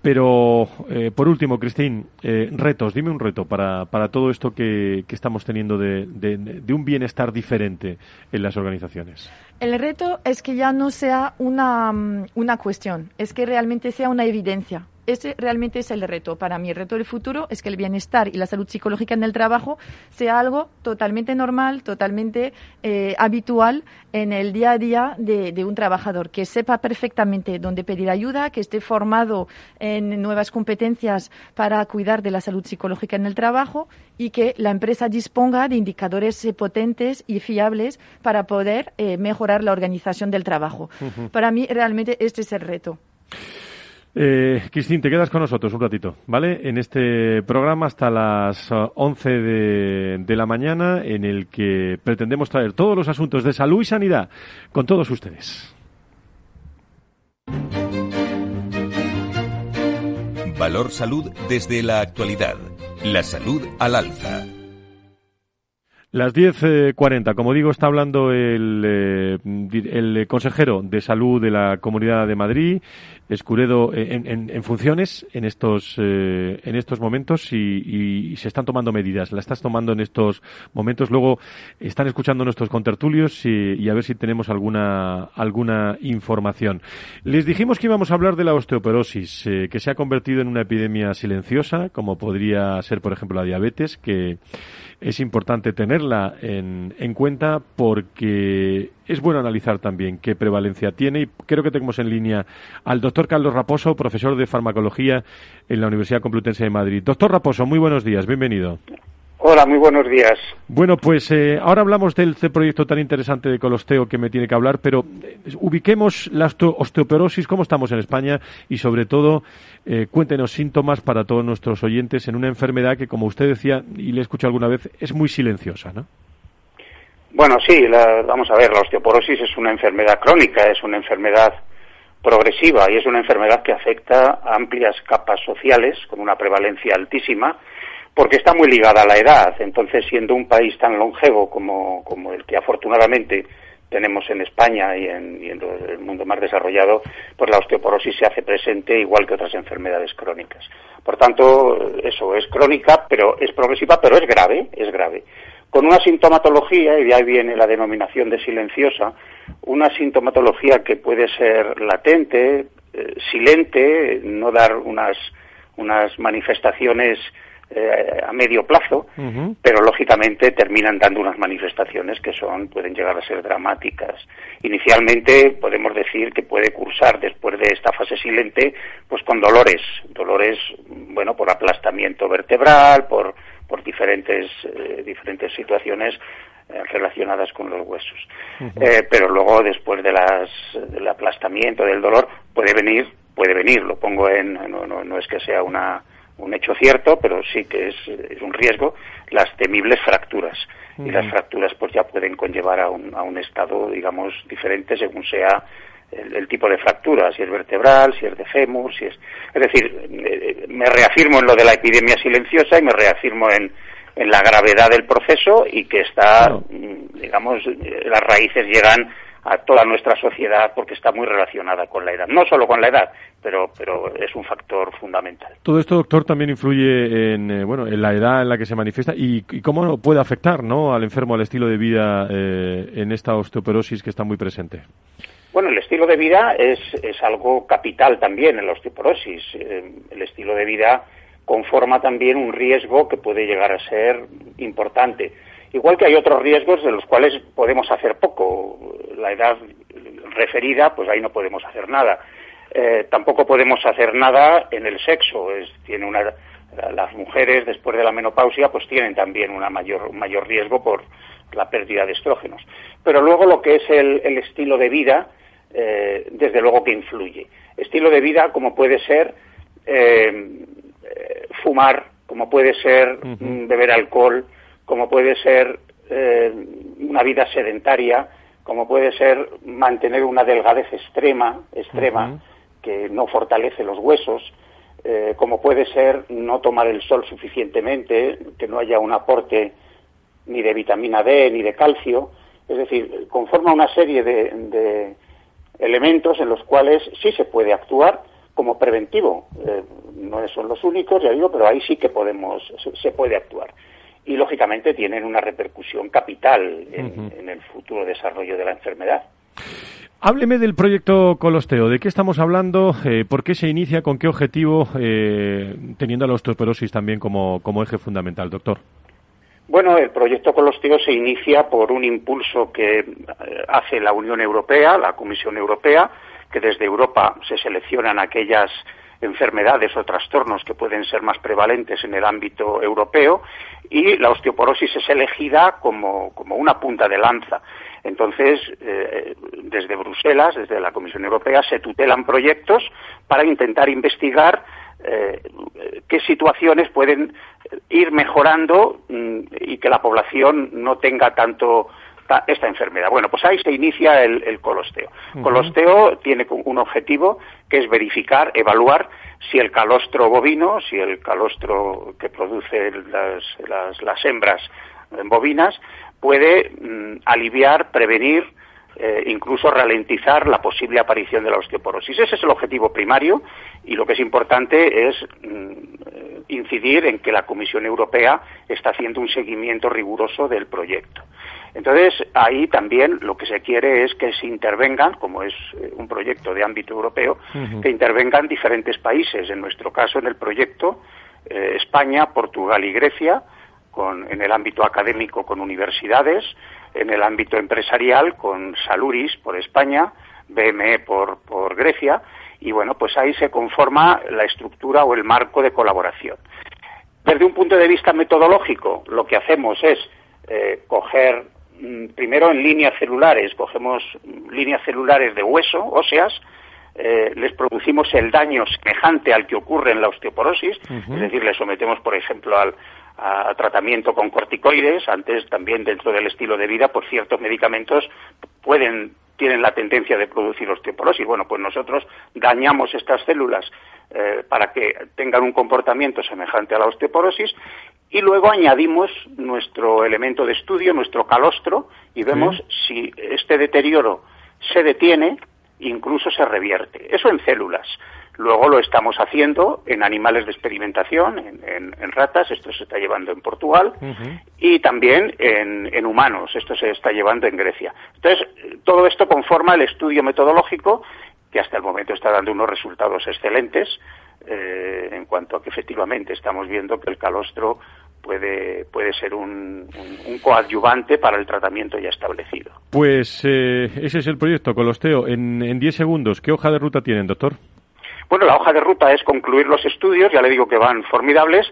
pero, por último, Cristín, retos. Dime un reto para, para todo esto que, que estamos teniendo de, de un bienestar diferente en las organizaciones. El reto es que ya no sea una, mm, una cuestión, es que realmente sea una evidencia. Ese realmente es el reto. Para mí, el reto del futuro es que el bienestar y la salud psicológica en el trabajo sea algo totalmente normal, totalmente eh, habitual en el día a día de, de, un trabajador, que sepa perfectamente dónde pedir ayuda, que esté formado en nuevas competencias para cuidar de la salud psicológica en el trabajo y que la empresa disponga de indicadores potentes y fiables para poder eh, mejorar la organización del trabajo. Para mí, realmente, este es el reto. Eh, Cristín, te quedas con nosotros un ratito, ¿vale? En este programa hasta las 11 de, de, la mañana, en el que pretendemos traer todos los asuntos de salud y sanidad con todos ustedes. Valor Salud desde la actualidad. La salud al alza. Las 10.40, eh, como digo, está hablando el, eh, el, consejero de salud de la Comunidad de Madrid, Escuredo, eh, en, funciones en estos, en estos momentos y, se están tomando medidas. La estás tomando en estos momentos. Luego están escuchando nuestros contertulios y, a ver si tenemos alguna, alguna información. Les dijimos que íbamos a hablar de la osteoporosis, que se ha convertido en una epidemia silenciosa, como podría ser, por ejemplo, la diabetes, que es importante tenerla en, en, cuenta porque es bueno analizar también qué prevalencia tiene y creo que tenemos en línea al doctor Carlos Raposo, profesor de farmacología en la Universidad Complutense de Madrid. Doctor Raposo, muy buenos días, bienvenido. Hola, muy buenos días. Bueno, pues eh, ahora hablamos del proyecto tan interesante de colosteo que me tiene que hablar, pero eh, ubiquemos la osteoporosis, cómo estamos en España y sobre todo eh, cuéntenos síntomas para todos nuestros oyentes en una enfermedad que, como usted decía y le he escuchado alguna vez, es muy silenciosa, ¿no? Bueno, sí, vamos a ver, la osteoporosis es una enfermedad crónica, es una enfermedad progresiva y es una enfermedad que afecta a amplias capas sociales con una prevalencia altísima porque está muy ligada a la edad. Entonces, siendo un país tan longevo como, el que afortunadamente tenemos en España y en, el mundo más desarrollado, pues la osteoporosis se hace presente igual que otras enfermedades crónicas. Por tanto, eso es crónica, pero es progresiva, pero es grave, es grave. Con una sintomatología, y de ahí viene la denominación de silenciosa, una sintomatología que puede ser latente, eh, silente, no dar unas, unas manifestaciones eh, a medio plazo, pero lógicamente terminan dando unas manifestaciones que son pueden llegar a ser dramáticas. Inicialmente podemos decir que puede cursar después de esta fase silente, pues con dolores, dolores, bueno, por aplastamiento vertebral, por por diferentes eh, diferentes situaciones eh, relacionadas con los huesos. pero luego después de las del aplastamiento del dolor puede venir puede venir, lo pongo en no, no, no es que sea una un hecho cierto, pero sí que es, un riesgo, las temibles fracturas. Y las fracturas pues ya pueden conllevar a un, a un estado, digamos, diferente según sea el, tipo de fractura, si es vertebral, si es de fémur, si es... Es decir, eh, me reafirmo en lo de la epidemia silenciosa y me reafirmo en, en la gravedad del proceso y que está, mm, digamos, las raíces llegan a toda nuestra sociedad porque está muy relacionada con la edad. No solo con la edad, pero, pero es un factor fundamental. Todo esto, doctor, también influye en, eh, bueno, en la edad en la que se manifiesta y, cómo puede afectar ¿no? al enfermo, al estilo de vida eh, en esta osteoporosis que está muy presente. Bueno, el estilo de vida es, es algo capital también en la osteoporosis. Eh, el estilo de vida conforma también un riesgo que puede llegar a ser importante Igual que hay otros riesgos de los cuales podemos hacer poco. La edad referida, pues ahí no podemos hacer nada. Eh, tampoco podemos hacer nada en el sexo. Es, tiene una, las mujeres después de la menopausia pues tienen también una mayor, un mayor riesgo por, la pérdida de estrógenos. Pero luego lo que es el, estilo de vida, eh, desde luego que influye. Estilo de vida como puede ser eh, fumar, como puede ser mm, beber alcohol, como puede ser una vida sedentaria, como puede ser mantener una delgadez extrema, extrema, que no fortalece los huesos, eh, como puede ser no tomar el sol suficientemente, que no haya un aporte ni de vitamina D ni de calcio. Es decir, conforma una serie de, elementos en los cuales sí se puede actuar como preventivo. Eh, no son los únicos, ya digo, pero ahí sí que podemos, se, puede actuar. Y lógicamente tienen una repercusión capital en el futuro desarrollo de la enfermedad. Hábleme del proyecto Colosteo. ¿De qué estamos hablando? Eh, ¿Por qué se inicia? ¿Con qué objetivo? Eh, teniendo la osteoporosis también como, eje fundamental, doctor. Bueno, el proyecto Colosteo se inicia por un impulso que eh, hace la Unión Europea, la Comisión Europea, que desde Europa se seleccionan aquellas enfermedades o trastornos que pueden ser más prevalentes en el ámbito europeo y la osteoporosis es elegida como una punta de lanza. Entonces, eh, desde Bruselas, desde la Comisión Europea, se tutelan proyectos para intentar investigar eh, qué situaciones pueden ir mejorando mm, y que la población no tenga tanto esta enfermedad. Bueno, pues ahí se inicia el, colosteo. Colosteo tiene un objetivo que es verificar, evaluar si el calostro bovino, si el calostro que produce las, las hembras bovinas, puede mm, aliviar, prevenir, eh, incluso ralentizar la posible aparición de la osteoporosis. Ese es el objetivo primario y lo que es importante es mm, incidir en que la Comisión Europea está haciendo un seguimiento riguroso del proyecto. Entonces, ahí también lo que se quiere es que se intervengan, como es eh, un proyecto de ámbito europeo, que intervengan diferentes países. En nuestro caso, en el proyecto, eh, España, Portugal y Grecia, en el ámbito académico con universidades, en el ámbito empresarial con Saluris por España, BME por, por Grecia, y bueno, pues ahí se conforma la estructura o el marco de colaboración. Desde un punto de vista metodológico, lo que hacemos es eh, coger primero en líneas celulares, cogemos líneas celulares de hueso, óseas, eh, les producimos el daño semejante al que ocurre en la osteoporosis, es decir, les sometemos, por ejemplo, al, a tratamiento con corticoides, antes también dentro del estilo de vida, pues ciertos medicamentos pueden tienen la tendencia de producir osteoporosis. Bueno, pues nosotros dañamos estas células eh, para que tengan un comportamiento semejante a la osteoporosis y luego añadimos nuestro elemento de estudio, nuestro calostro, y vemos si este deterioro se detiene, incluso se revierte. Eso en células. Luego lo estamos haciendo en animales de experimentación, en, ratas, esto se está llevando en Portugal, y también en, humanos, esto se está llevando en Grecia. Entonces, todo esto conforma el estudio metodológico que hasta el momento está dando unos resultados excelentes eh, en cuanto a que efectivamente estamos viendo que el calostro puede, puede ser un, coadyuvante para el tratamiento ya establecido. Pues eh, ese es el proyecto, Colosteo. En 10 segundos, ¿qué hoja de ruta tienen, doctor? Bueno, la hoja de ruta es concluir los estudios, ya le digo que van formidables,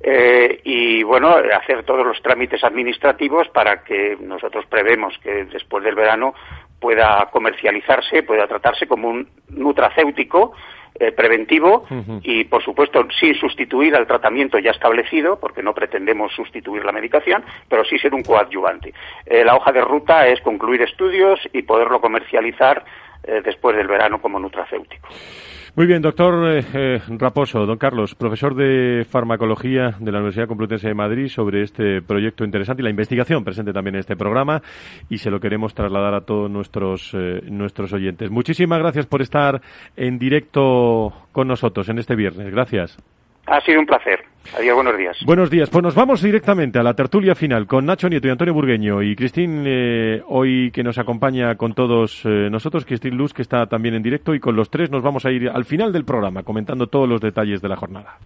eh, y bueno, hacer todos los trámites administrativos para que nosotros prevemos que después del verano pueda comercializarse, pueda tratarse como un nutracéutico eh, preventivo y, por supuesto, sin sustituir al tratamiento ya establecido, porque no pretendemos sustituir la medicación, pero sí ser un coadyuvante. Eh, la hoja de ruta es concluir estudios y poderlo comercializar después del verano como nutracéutico. Muy bien, doctor eh, eh, Raposo, don Carlos, profesor de farmacología de la Universidad Complutense de Madrid sobre este proyecto interesante y la investigación presente también en este programa y se lo queremos trasladar a todos nuestros, eh, nuestros oyentes. Muchísimas gracias por estar en directo con nosotros en este viernes. Gracias. Ha sido un placer. Adiós, buenos días. Buenos días. Pues nos vamos directamente a la tertulia final con Nacho Nieto y Antonio Burgueño y Cristín, eh, hoy que nos acompaña con todos eh, nosotros, Cristín Luz, que está también en directo, y con los tres nos vamos a ir al final del programa comentando todos los detalles de la jornada.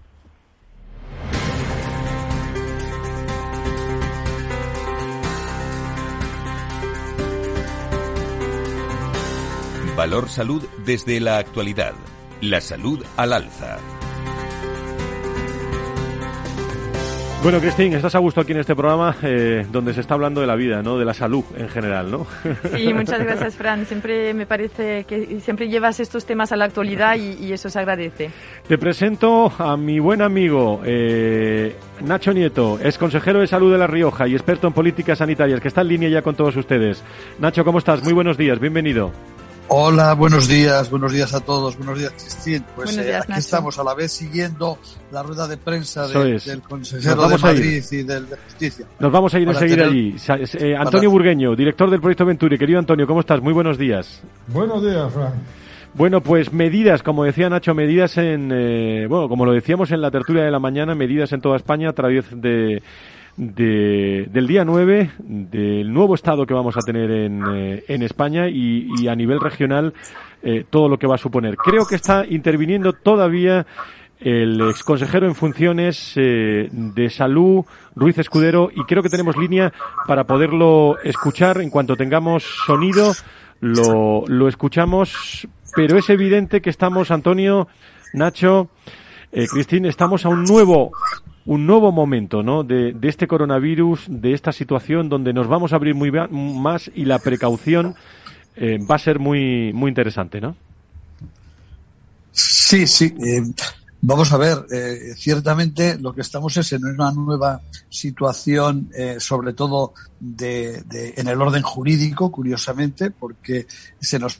Valor Salud desde la actualidad. La salud al alza. Bueno, Cristín, estás a gusto aquí en este programa eh, donde se está hablando de la vida, ¿no? De la salud en general, ¿no? Sí, muchas gracias, Fran. Siempre me parece que siempre llevas estos temas a la actualidad y, eso se agradece. Te presento a mi buen amigo eh, Nacho Nieto, es consejero de salud de La Rioja y experto en políticas sanitarias, que está en línea ya con todos ustedes. Nacho, ¿cómo estás? Muy buenos días, bienvenido. Hola, buenos días, buenos días a todos, buenos días Cristín. Pues eh, aquí estamos a la vez siguiendo la rueda de prensa del consejero de Madrid y del de Justicia. Nos vamos a ir enseguida allí. Eh, Antonio Burgueño, director del proyecto Venturi. Querido Antonio, ¿cómo estás? Muy buenos días. Buenos días, Frank. Bueno, pues medidas, como decía Nacho, medidas en, eh, bueno, como lo decíamos en la tertulia de la mañana, medidas en toda España a través de de, del día 9, del nuevo Estado que vamos a tener en, eh, en España y, a nivel regional eh, todo lo que va a suponer. Creo que está interviniendo todavía el exconsejero en funciones eh, de salud, Ruiz Escudero, y creo que tenemos línea para poderlo escuchar. En cuanto tengamos sonido, lo, lo escuchamos, pero es evidente que estamos, Antonio, Nacho, eh, Cristín, estamos a un nuevo un nuevo momento ¿no? de, este coronavirus, de esta situación donde nos vamos a abrir muy más y la precaución eh, va a ser muy, muy interesante, ¿no? Sí, sí. Eh, vamos a ver, eh, ciertamente lo que estamos es en una nueva situación, sobre todo de, en el orden jurídico, curiosamente, porque se nos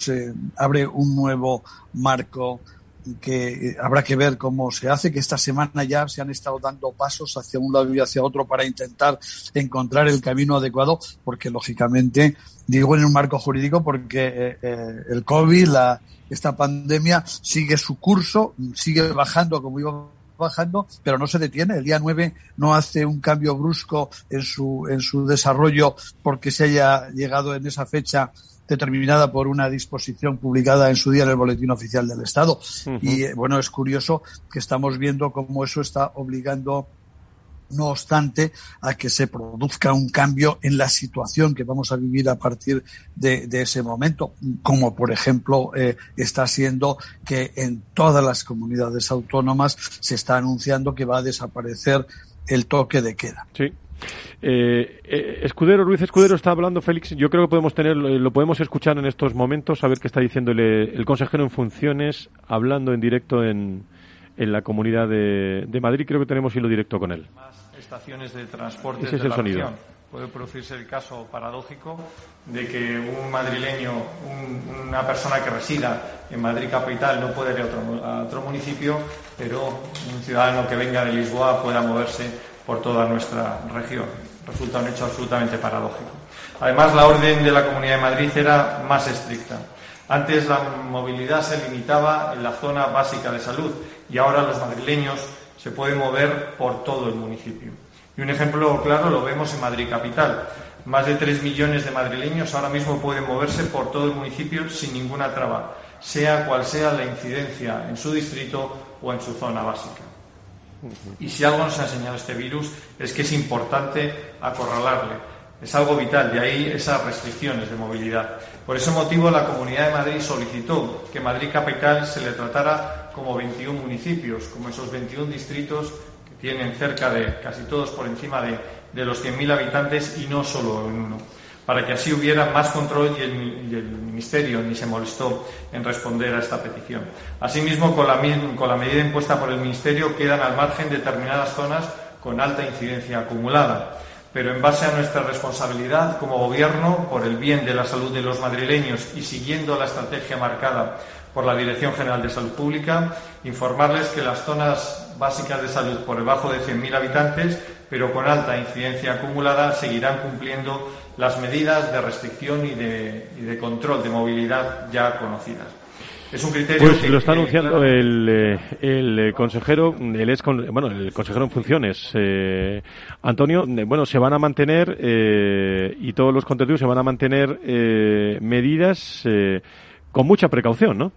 abre un nuevo marco que habrá que ver cómo se hace, que esta semana ya se han estado dando pasos hacia un lado y hacia otro para intentar encontrar el camino adecuado, porque lógicamente, digo en un marco jurídico, porque eh, eh, el COVID, la, esta pandemia sigue su curso, sigue bajando como iba bajando, pero no se detiene. El día 9 no hace un cambio brusco en su, en su desarrollo porque se haya llegado en esa fecha determinada por una disposición publicada en su día en el Boletín Oficial del Estado. Y eh, bueno, es curioso que estamos viendo cómo eso está obligando no obstante, a que se produzca un cambio en la situación que vamos a vivir a partir de, ese momento, como por ejemplo eh, está siendo que en todas las comunidades autónomas se está anunciando que va a desaparecer el toque de queda. Sí, eh, eh, Escudero, Ruiz Escudero está hablando, Félix. Yo creo que podemos tener, lo podemos escuchar en estos momentos, a ver qué está diciendo el, consejero en funciones, hablando en directo en, en la comunidad de, Madrid. Creo que tenemos hilo directo con él. Más estaciones de transporte. Ese es el sonido. Puede producirse el caso paradójico de que un madrileño, una persona que resida en Madrid capital no puede ir a otro, a otro municipio, pero un ciudadano que venga de Lisboa pueda moverse por toda nuestra región. Resulta un hecho absolutamente paradójico. Además, la orden de la Comunidad de Madrid era más estricta. Antes la movilidad se limitaba en la zona básica de salud y ahora los madrileños se pueden mover por todo el municipio. Y un ejemplo claro lo vemos en Madrid Capital. Más de tres millones de madrileños ahora mismo pueden moverse por todo el municipio sin ninguna traba, sea cual sea la incidencia en su distrito o en su zona básica. Y si algo nos ha enseñado este virus es que es importante acorralarle. Es algo vital, de ahí esas restricciones de movilidad. Por ese motivo, la Comunidad de Madrid solicitó que Madrid Capital se le tratara como 21 municipios, como esos 21 distritos que tienen cerca de, casi todos por encima de, de los 100.000 habitantes y no solo en uno para que así hubiera más control y el, Ministerio ni se molestó en responder a esta petición. Asimismo, con la, con la medida impuesta por el Ministerio quedan al margen determinadas zonas con alta incidencia acumulada. Pero en base a nuestra responsabilidad como Gobierno, por el bien de la salud de los madrileños y siguiendo la estrategia marcada por la Dirección General de Salud Pública, informarles que las zonas básicas de salud por debajo de 100.000 habitantes, pero con alta incidencia acumulada, seguirán cumpliendo las medidas de restricción y de, y de control de movilidad ya conocidas. Es un criterio pues lo está anunciando el, eh, el, eh, consejero, el ex, bueno, el consejero en funciones, eh, Antonio. Bueno, se van a mantener y todos los contenidos se van a mantener medidas con mucha precaución, ¿no?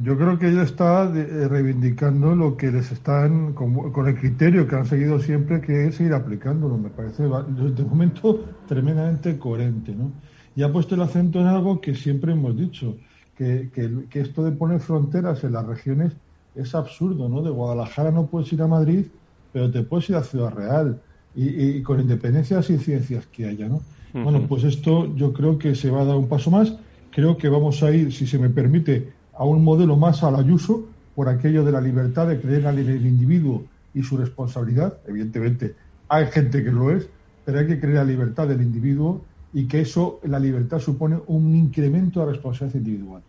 Yo creo que ella está eh, reivindicando lo que les están, con, el criterio que han seguido siempre, que es seguir aplicándolo. Me parece, de momento, tremendamente coherente. ¿no? Y ha puesto el acento en algo que siempre hemos dicho, que, que, esto de poner fronteras en las regiones es absurdo. ¿no? De Guadalajara no puedes ir a Madrid pero te puedes ir a Ciudad Real y, con independencia de las incidencias que haya, ¿no? Bueno, pues esto yo creo que se va a dar un paso más. Creo que vamos a ir, si se me permite, a un modelo más al ayuso por aquello de la libertad de creer en el individuo y su responsabilidad. Evidentemente, hay gente que lo es, pero hay que creer la libertad del individuo y que eso, la libertad supone un incremento de responsabilidad individual.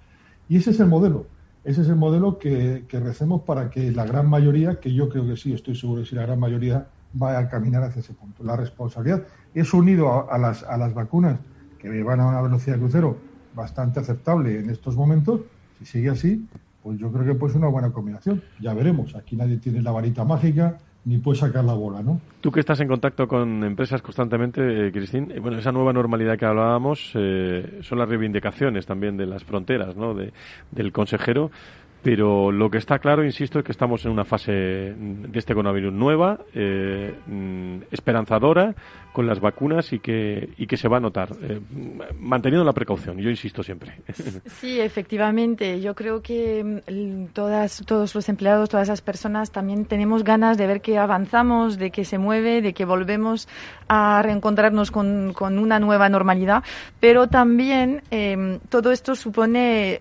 Y ese es el modelo. Ese es el modelo que, recemos para que la gran mayoría, que yo creo que sí, estoy seguro que si la gran mayoría va a caminar hacia ese punto. La responsabilidad es unido a, las, a las vacunas que van a una velocidad de crucero bastante aceptable en estos momentos. Si sigue así, pues yo creo que puede una buena combinación. Ya veremos. Aquí nadie tiene la varita mágica ni puede sacar la bola, ¿no? Tú que estás en contacto con empresas constantemente, eh, Cristín, eh, bueno, esa nueva normalidad que hablábamos eh, son las reivindicaciones también de las fronteras, ¿no? De, del consejero. Pero lo que está claro, insisto, es que estamos en una fase de este coronavirus nueva, eh, esperanzadora, con las vacunas y que, y que se va a notar, eh, manteniendo la precaución, yo insisto siempre. Sí, efectivamente. Yo creo que mm, todas, todos los empleados, todas esas personas también tenemos ganas de ver que avanzamos, de que se mueve, de que volvemos a reencontrarnos con, con una nueva normalidad, pero también eh, todo esto supone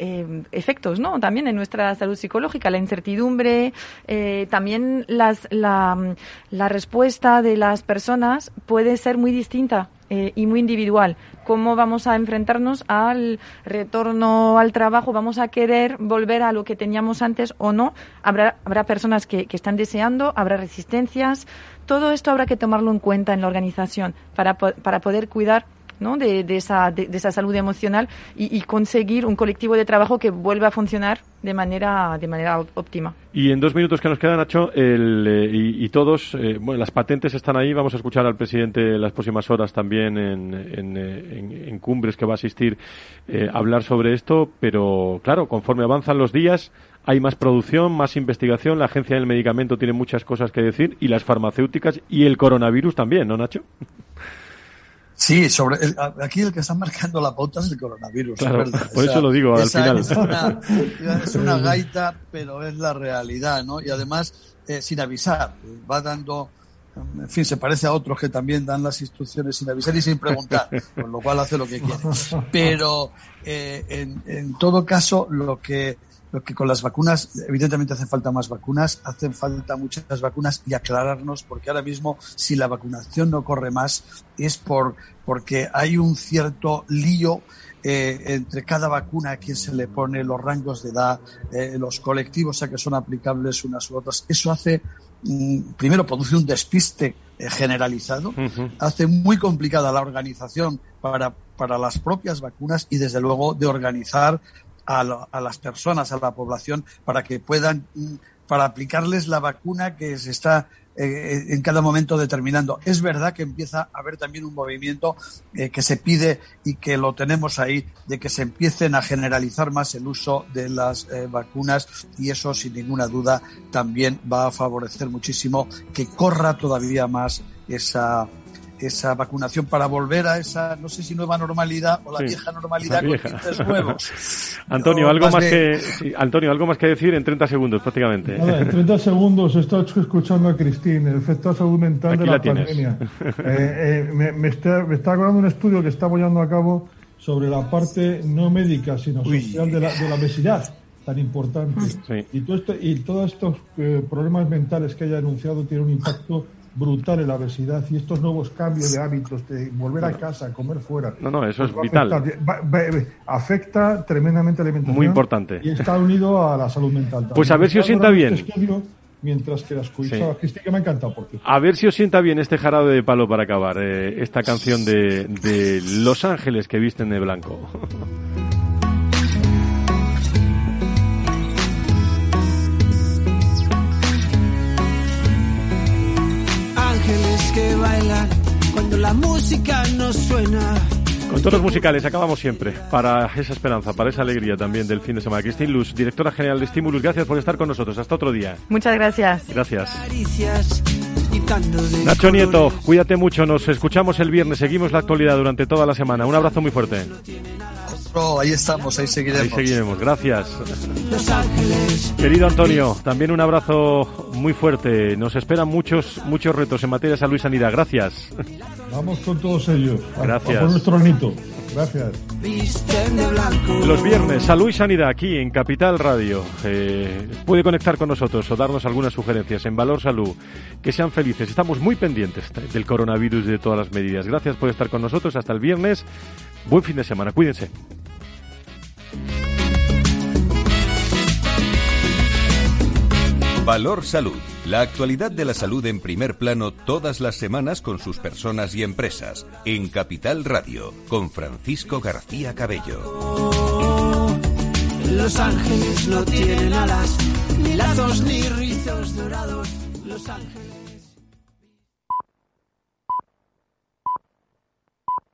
efectos, ¿no? También en nuestra salud psicológica, la incertidumbre, eh, también las, la, la, respuesta de las personas puede ser muy distinta eh, y muy individual. ¿Cómo vamos a enfrentarnos al retorno al trabajo? ¿Vamos a querer volver a lo que teníamos antes o no? Habrá, habrá personas que, que están deseando, habrá resistencias. Todo esto habrá que tomarlo en cuenta en la organización para, para poder cuidar ¿no? de, de, esa, de, esa salud emocional y, y, conseguir un colectivo de trabajo que vuelva a funcionar de manera, de manera óptima. Y en dos minutos que nos quedan, Nacho, el, eh, y, todos, eh, bueno, las patentes están ahí. Vamos a escuchar al presidente en las próximas horas también en, en, eh, en cumbres que va a asistir a hablar sobre esto. Pero claro, conforme avanzan los días, hay más producción, más investigación. La agencia del medicamento tiene muchas cosas que decir y las farmacéuticas y el coronavirus también, ¿no, Nacho? Sí, sobre aquí el que está marcando la pauta es el coronavirus. por eso lo digo al final. Es una, es una, gaita, pero es la realidad, ¿no? Y además, eh, sin avisar, va dando, en fin, se parece a otros que también dan las instrucciones sin avisar y sin preguntar, con lo cual hace lo que quiere. Pero eh, en, en todo caso, lo que lo que con las vacunas, evidentemente hacen falta más vacunas, hacen falta muchas vacunas y aclararnos, porque ahora mismo si la vacunación no corre más es por porque hay un cierto lío eh, entre cada vacuna a quien se le pone los rangos de edad, eh, los colectivos a que son aplicables unas u otras. Eso hace, mm, primero, produce un despiste eh, generalizado, hace muy complicada la organización para, para las propias vacunas y, desde luego, de organizar a, las personas, a la población, para que puedan, mm, para aplicarles la vacuna que se está eh, en cada momento determinando. Es verdad que empieza a haber también un movimiento eh, que se pide y que lo tenemos ahí, de que se empiecen a generalizar más el uso de las eh, vacunas y eso sin ninguna duda también va a favorecer muchísimo que corra todavía más esa esa vacunación para volver a esa, no sé si nueva normalidad o la vieja normalidad con nuevos. Antonio, algo más, que, Antonio, algo más que decir en 30 segundos prácticamente. en 30 segundos he estado escuchando a Cristín, el efecto salud mental de la, pandemia. Eh, eh, me, está, me está acordando un estudio que estamos llevando a cabo sobre la parte no médica, sino social de la, de la obesidad tan importante. Y, todo esto, y todos estos eh, problemas mentales que haya anunciado tienen un impacto brutal en la obesidad y estos nuevos cambios de hábitos de volver a casa, comer fuera. No, no, eso es pues vital. Afecta, tremendamente la alimentación. Muy importante. Y está unido a la salud mental. Pues a ver si os sienta bien. mientras que la escuchaba, que me ha encantado. Porque... A ver si os sienta bien este jarabe de palo para acabar, eh, esta canción de, de Los Ángeles que visten de blanco. que bailan cuando la música no suena. Con todos los musicales acabamos siempre para esa esperanza, para esa alegría también del fin de semana. Cristín Luz, directora general de Stimulus, gracias por estar con nosotros. Hasta otro día. Muchas gracias. Gracias. Nacho Nieto, cuídate mucho. Nos escuchamos el viernes. Seguimos la actualidad durante toda la semana. Un abrazo muy fuerte. Ahí estamos, ahí seguiremos. Ahí seguiremos, gracias. Querido Antonio, también un abrazo muy fuerte. Nos esperan muchos, muchos retos en materia de salud y sanidad. Gracias. Vamos con todos ellos. Gracias. por nuestro anito. Gracias. Los viernes, salud y sanidad aquí en Capital Radio. Eh, puede conectar con nosotros o darnos algunas sugerencias en Valor Salud. Que sean felices. Estamos muy pendientes del coronavirus y de todas las medidas. Gracias por estar con nosotros. Hasta el viernes. Buen fin de semana. Cuídense. Valor Salud. La actualidad de la salud en primer plano todas las semanas con sus personas y empresas. En Capital Radio, con Francisco García Cabello. Los ángeles no tienen alas, ni lazos ni rizos dorados. Los ángeles.